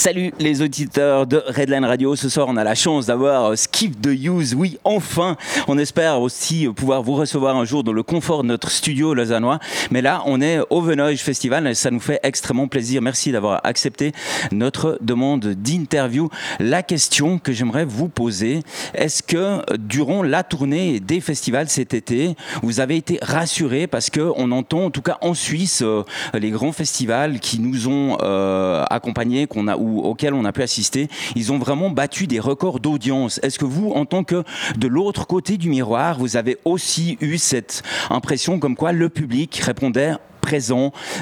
Salut les auditeurs de Redline Radio. Ce soir, on a la chance d'avoir Skip the Use. Oui, enfin. On espère aussi pouvoir vous recevoir un jour dans le confort de notre studio lausannois. Mais là, on est au Venoge Festival et ça nous fait extrêmement plaisir. Merci d'avoir accepté notre demande d'interview. La question que j'aimerais vous poser, est-ce que durant la tournée des festivals cet été, vous avez été rassuré parce que on entend, en tout cas en Suisse, euh, les grands festivals qui nous ont euh, accompagnés, qu'on a, ou auxquels on a pu assister, ils ont vraiment battu des records d'audience. Est-ce que vous, en tant que de l'autre côté du miroir, vous avez aussi eu cette impression comme quoi le public répondait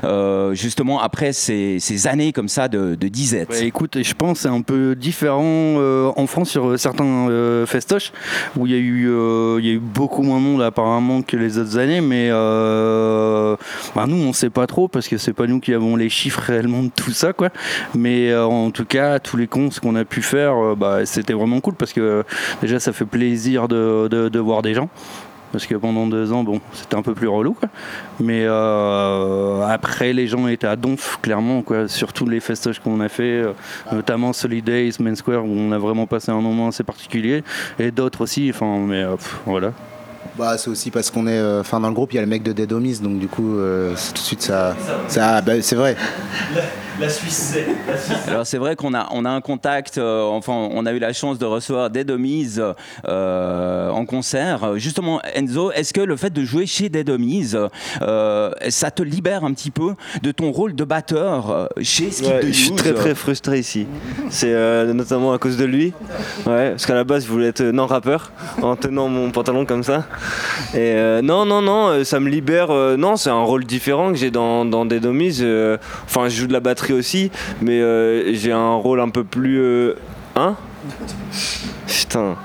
euh, justement après ces, années comme ça de, disette ouais, Écoute, je pense c'est un peu différent euh, en France sur certains euh, festoches où il y, a eu, beaucoup moins de monde apparemment que les autres années, mais bah, nous on sait pas trop parce que c'est pas nous qui avons les chiffres réellement de tout ça, quoi. Mais en tout cas, tous les cons qu'on a pu faire, bah, c'était vraiment cool parce que déjà ça fait plaisir de voir des gens parce que pendant deux ans, bon, c'était un peu plus relou. Mais euh, après, les gens étaient à donf, clairement, quoi, sur tous les festoches qu'on a fait, euh, notamment Solid Days, Main Square, où on a vraiment passé un moment assez particulier, et d'autres aussi. Enfin, mais euh, voilà. Bah, c'est aussi parce qu'on est. Enfin, dans le groupe, il y a le mec de Dead Homies, donc du coup, tout de suite, ça. ça bah, c'est vrai. La Suisse, c'est. Alors c'est vrai qu'on a, on a un contact, euh, enfin on a eu la chance de recevoir Dead Homies euh, en concert. Justement, Enzo, est-ce que le fait de jouer chez Dead Homies, euh, ça te libère un petit peu de ton rôle de batteur chez Skip ouais, the Je suis très très frustré ici. C'est euh, notamment à cause de lui. Ouais, parce qu'à la base je voulais être non rappeur en tenant mon pantalon comme ça. Et euh, non, non, non, ça me libère. non, c'est un rôle différent que j'ai dans, dans Dead Homies. Enfin, je joue de la batterie aussi, mais euh, j'ai un rôle un peu plus. Euh... Hein? Putain.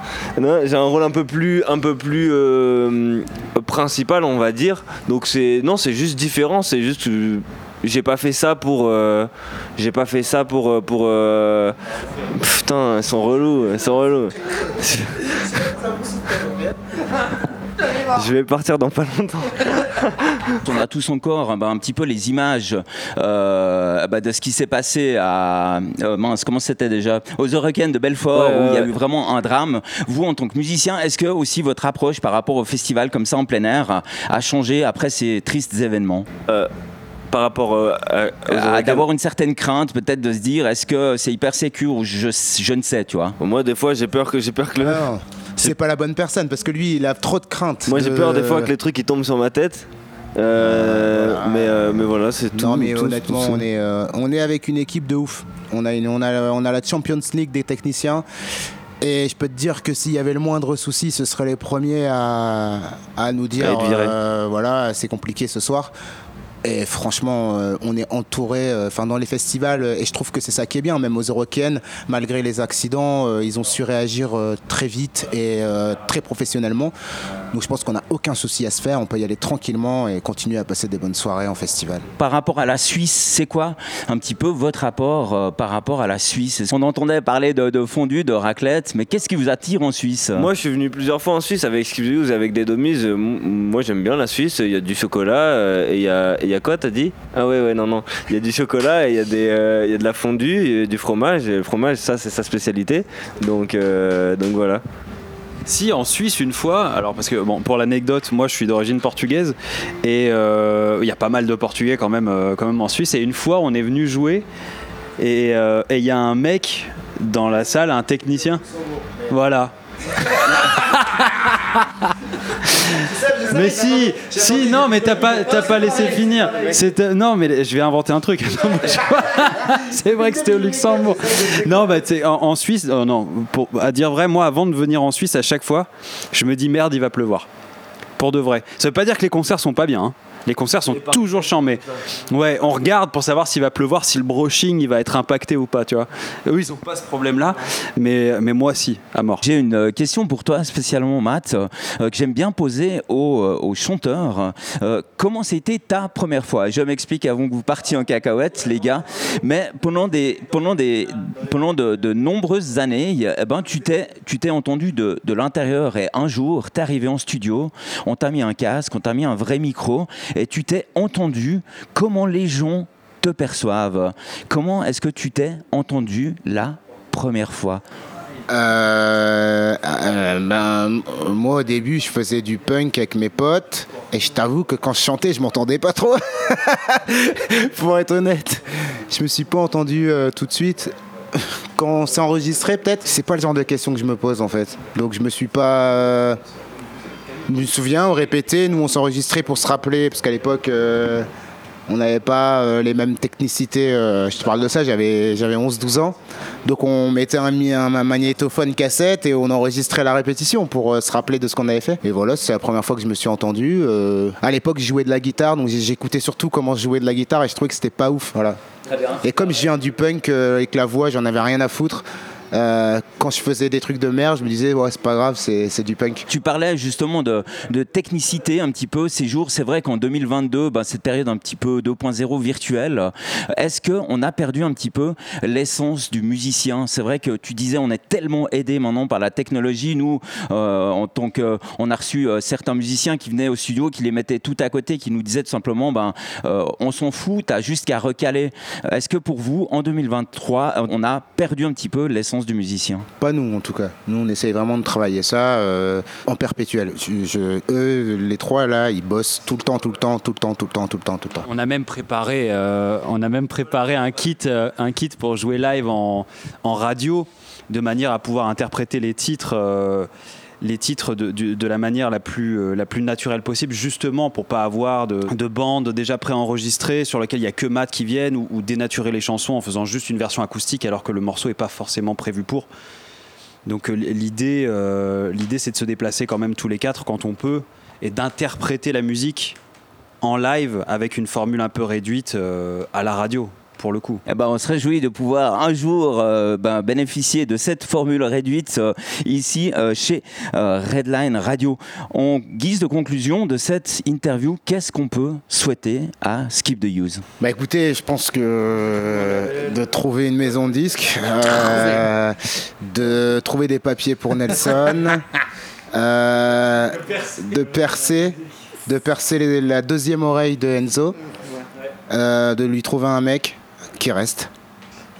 J'ai un rôle un peu plus, un peu plus euh, principal, on va dire. Donc c'est, non, c'est juste différent. C'est juste, j'ai pas fait ça pour, j'ai pas fait ça pour, pour. Putain, ils sont relous, ils sont relous. Je vais partir dans pas longtemps. On a tous encore bah, un petit peu les images euh, bah, de ce qui s'est passé à euh, mince, comment c'était déjà? Aux Hurricanes de Belfort Ouais, où il y a eu vraiment un drame. Vous en tant que musicien, est-ce que aussi votre approche par rapport au festival comme ça en plein air a changé après ces tristes événements? Par rapport euh, à. D'avoir une certaine crainte peut-être de se dire est-ce que c'est hyper sécure ou je, je ne sais, tu vois? Moi, des fois, j'ai peur que j'ai peur que le. C'est pas la bonne personne parce que lui, il a trop de crainte. Moi, j'ai peur des fois que les trucs ils tombent sur ma tête. Euh, mais, euh, mais voilà, c'est tout. Non mais tout- honnêtement tout- on est euh, on est avec une équipe de ouf. On a une, on a on a la Champions League des techniciens. Et je peux te dire que s'il y avait le moindre souci, ce seraient les premiers à, à nous dire euh, voilà, c'est compliqué ce soir. Et franchement, euh, on est entouré, euh, enfin dans les festivals, euh, et je trouve que c'est ça qui est bien, même aux Eurocaines, malgré les accidents, euh, ils ont su réagir euh, très vite et euh, très professionnellement. Donc je pense qu'on n'a aucun souci à se faire, on peut y aller tranquillement et continuer à passer des bonnes soirées en festival. Par rapport à la Suisse, c'est quoi un petit peu votre rapport euh, par rapport à la Suisse? On entendait parler de, de fondue, de raclette, mais qu'est-ce qui vous attire en Suisse? Moi, je suis venu plusieurs fois en Suisse avec Skip the Use, avec des domises. Moi, j'aime bien la Suisse. Il y a du chocolat et il y a, y a quoi, t'as dit? Ah ouais, ouais, non, non. Il y a du chocolat il y, a euh, y a de la fondue, du fromage. Et le fromage, ça, c'est sa spécialité. Donc, euh, donc voilà. Si, en Suisse, une fois, alors parce que, bon, pour l'anecdote, moi je suis d'origine portugaise et euh, il y a pas mal de Portugais quand même, quand même en Suisse. Et une fois, on est venu jouer et il y a un mec dans la salle, un technicien. Voilà. Mais si, si, non, mais t'as pas, t'as pas laissé finir. C'était, non, mais je vais inventer un truc. C'est vrai que c'était au Luxembourg. Non, bah, en, en Suisse, oh non, pour, à dire vrai, moi, avant de venir en Suisse, à chaque fois, je me dis merde, il va pleuvoir. Pour de vrai. Ça veut pas dire que les concerts sont pas bien. hein. Les concerts sont toujours chambés. Ouais, on regarde pour savoir s'il va pleuvoir, si le brushing il va être impacté ou pas, tu vois. Eux, ils ont pas ce problème-là, mais, mais moi, si, à mort. J'ai une euh, question pour toi spécialement, Matt, euh, que j'aime bien poser aux, euh, aux chanteurs. Euh, comment c'était ta première fois? Je m'explique avant que vous partiez en cacahuète, les gars. Mais pendant des, pendant des, pendant de, de nombreuses années, eh ben, tu t'es, tu t'es entendu de, de l'intérieur et un jour, t'es arrivé en studio, on t'a mis un casque, on t'a mis un vrai micro et tu t'es entendu. Comment les gens te perçoivent? Comment est-ce que tu t'es entendu la première fois? Euh, euh, ben, moi au début je faisais du punk avec mes potes. Et je t'avoue que quand je chantais je m'entendais pas trop. Pour être honnête je me suis pas entendu euh, tout de suite. Quand on s'est enregistré peut-être. C'est pas le genre de question que je me pose en fait. Donc je me suis pas je me souviens on répétait nous on s'enregistrait pour se rappeler parce qu'à l'époque euh, on n'avait pas euh, les mêmes technicités. euh, je te parle de ça, j'avais, j'avais 11-12 ans. Donc on mettait un, un, un magnétophone cassette et on enregistrait la répétition pour euh, se rappeler de ce qu'on avait fait. Et voilà, c'est la première fois que je me suis entendu. À l'époque, je jouais de la guitare, donc j'écoutais surtout comment je jouais de la guitare et je trouvais que c'était pas ouf. Voilà. Et comme je viens du punk avec la voix, j'en avais rien à foutre. Euh, quand je faisais des trucs de merde, je me disais, ouais, c'est pas grave, c'est, du punk. Tu parlais justement de, de technicité un petit peu ces jours. C'est vrai qu'en 2022, ben, cette période un petit peu 2.0 virtuelle, est-ce qu'on a perdu un petit peu l'essence du musicien? C'est vrai que tu disais on est tellement aidé maintenant par la technologie. Nous, euh, en tant que, on a reçu euh, certains musiciens qui venaient au studio, qui les mettaient tout à côté, qui nous disaient tout simplement, ben, on s'en fout, t'as juste qu'à recaler. Est-ce que pour vous, en 2023, on a perdu un petit peu l'essence du musicien? Pas nous en tout cas. Nous on essaye vraiment de travailler ça euh, en perpétuel. Je- je- eux, les trois là, ils bossent tout le temps, tout le temps, tout le temps, tout le temps, tout le temps, tout le temps. On a même préparé, euh, on a même préparé un kit, euh, un kit pour jouer live en, en radio, de manière à pouvoir interpréter les titres, euh, les titres de, la manière la plus, euh, la plus naturelle possible, justement pour pas avoir de, de bandes déjà préenregistrées sur lesquelles il y a que Matt qui viennent ou, dénaturer les chansons en faisant juste une version acoustique alors que le morceau est pas forcément prévu pour. Donc euh, l'idée, euh, l'idée c'est de se déplacer quand même tous les quatre quand on peut et d'interpréter la musique en live avec une formule un peu réduite à la radio pour le coup. Eh ben, on se réjouit de pouvoir un jour euh, ben, bénéficier de cette formule réduite euh, ici euh, chez euh, Redline Radio. En guise de conclusion de cette interview, qu'est-ce qu'on peut souhaiter à Skip the Use? Bah écoutez, je pense que euh, de trouver une maison de disques, euh, de trouver des papiers pour Nelson, euh, de percer, de percer la deuxième oreille de Enzo, euh, de lui trouver un mec qui reste.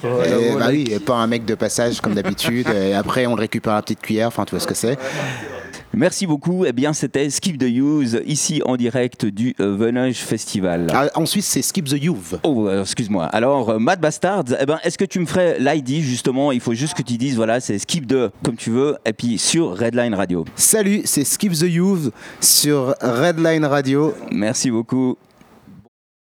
Et, bah oui, et pas un mec de passage comme d'habitude. et après, on le récupère à la petite cuillère. Enfin, tu vois ce que c'est. Merci beaucoup. Eh bien, c'était Skip the Use ici en direct du euh, Venage Festival. Ah, en Suisse, c'est Skip the Youth. Oh, euh, excuse-moi. Alors, euh, Mad Bastard, eh ben, est-ce que tu me ferais l'ID justement? Il faut juste que tu dises, voilà, c'est Skip de comme tu veux, et puis sur Redline Radio. Salut, c'est Skip the Youth sur Redline Radio. Merci beaucoup.